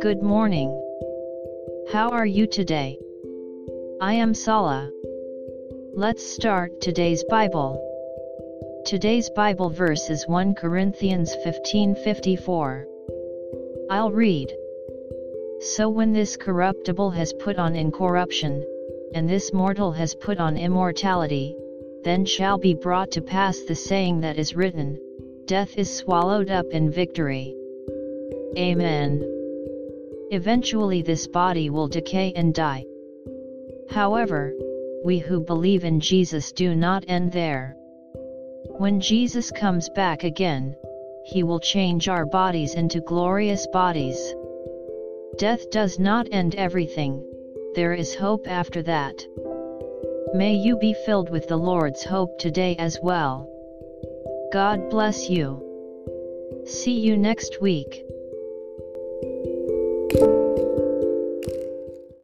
Good morning. How are you today? I am Sala. Let's start today's Bible. Today's Bible verse is 1 Corinthians 15:54. I'll read. So when this corruptible has put on incorruption, and this mortal has put on immortality, then shall be brought to pass the saying that is written, Death is swallowed up in victory. Amen. Eventually this body will decay and die. However, we who believe in Jesus do not end there. When Jesus comes back again, he will change our bodies into glorious bodies. Death does not end everything, there is hope after that. May you be filled with the Lord's hope today as well. God bless you. See you next week.